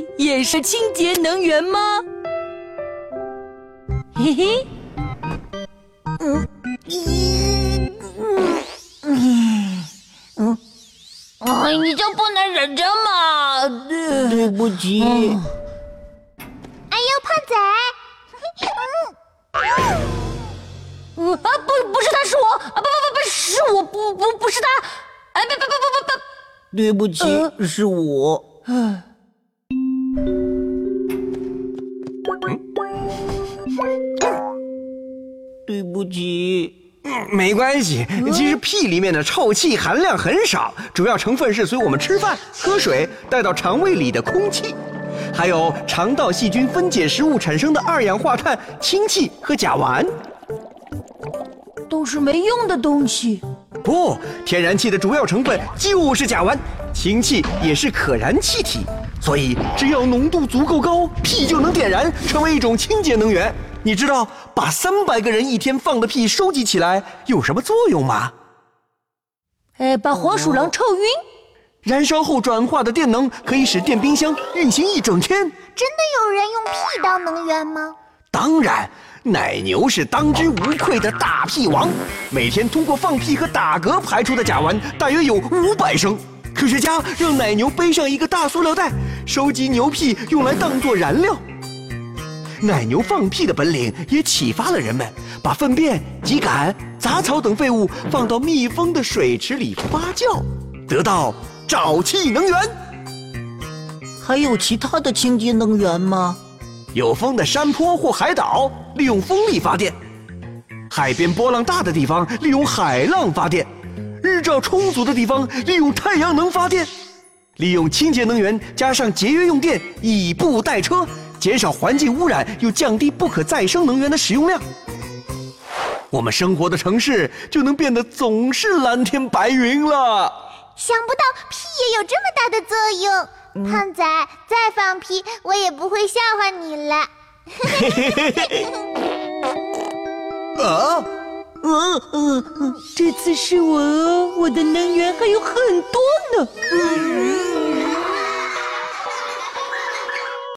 屁也是清洁能源吗？嘿嘿，嗯，咦，嗯，嗯，哎，你就不能忍着吗？对不起。哎呦，胖仔！嗯啊，不，不是他，是我啊！不不不不，是我不不不是他！哎，不不不不不不，对不起，是我。对不起，没关系。其实屁里面的臭气含量很少，主要成分是随我们吃饭、喝水带到肠胃里的空气，还有肠道细菌分解食物产生的二氧化碳、氢气和甲烷。都是没用的东西。不，天然气的主要成分就是甲烷，氢气也是可燃气体，所以只要浓度足够高，屁就能点燃，成为一种清洁能源。你知道把三百个人一天放的屁收集起来有什么作用吗？哎，把黄鼠狼臭晕。燃烧后转化的电能可以使电冰箱运行一整天。真的有人用屁当能源吗？当然，奶牛是当之无愧的大屁王，每天通过放屁和打嗝排出的甲烷大约有五百升。科学家让奶牛背上一个大塑料袋，收集牛屁用来当做燃料。奶牛放屁的本领也启发了人们，把粪便、秸秆、杂草等废物放到密封的水池里发酵，得到沼气能源。还有其他的清洁能源吗？有风的山坡或海岛利用风力发电，海边波浪大的地方利用海浪发电，日照充足的地方利用太阳能发电，利用清洁能源加上节约用电，以步代车。减少环境污染，又降低不可再生能源的使用量，我们生活的城市就能变得总是蓝天白云了。想不到屁也有这么大的作用，胖仔再放屁，我也不会笑话你了。啊，嗯嗯嗯，这次是我哦，我的能源还有很多呢。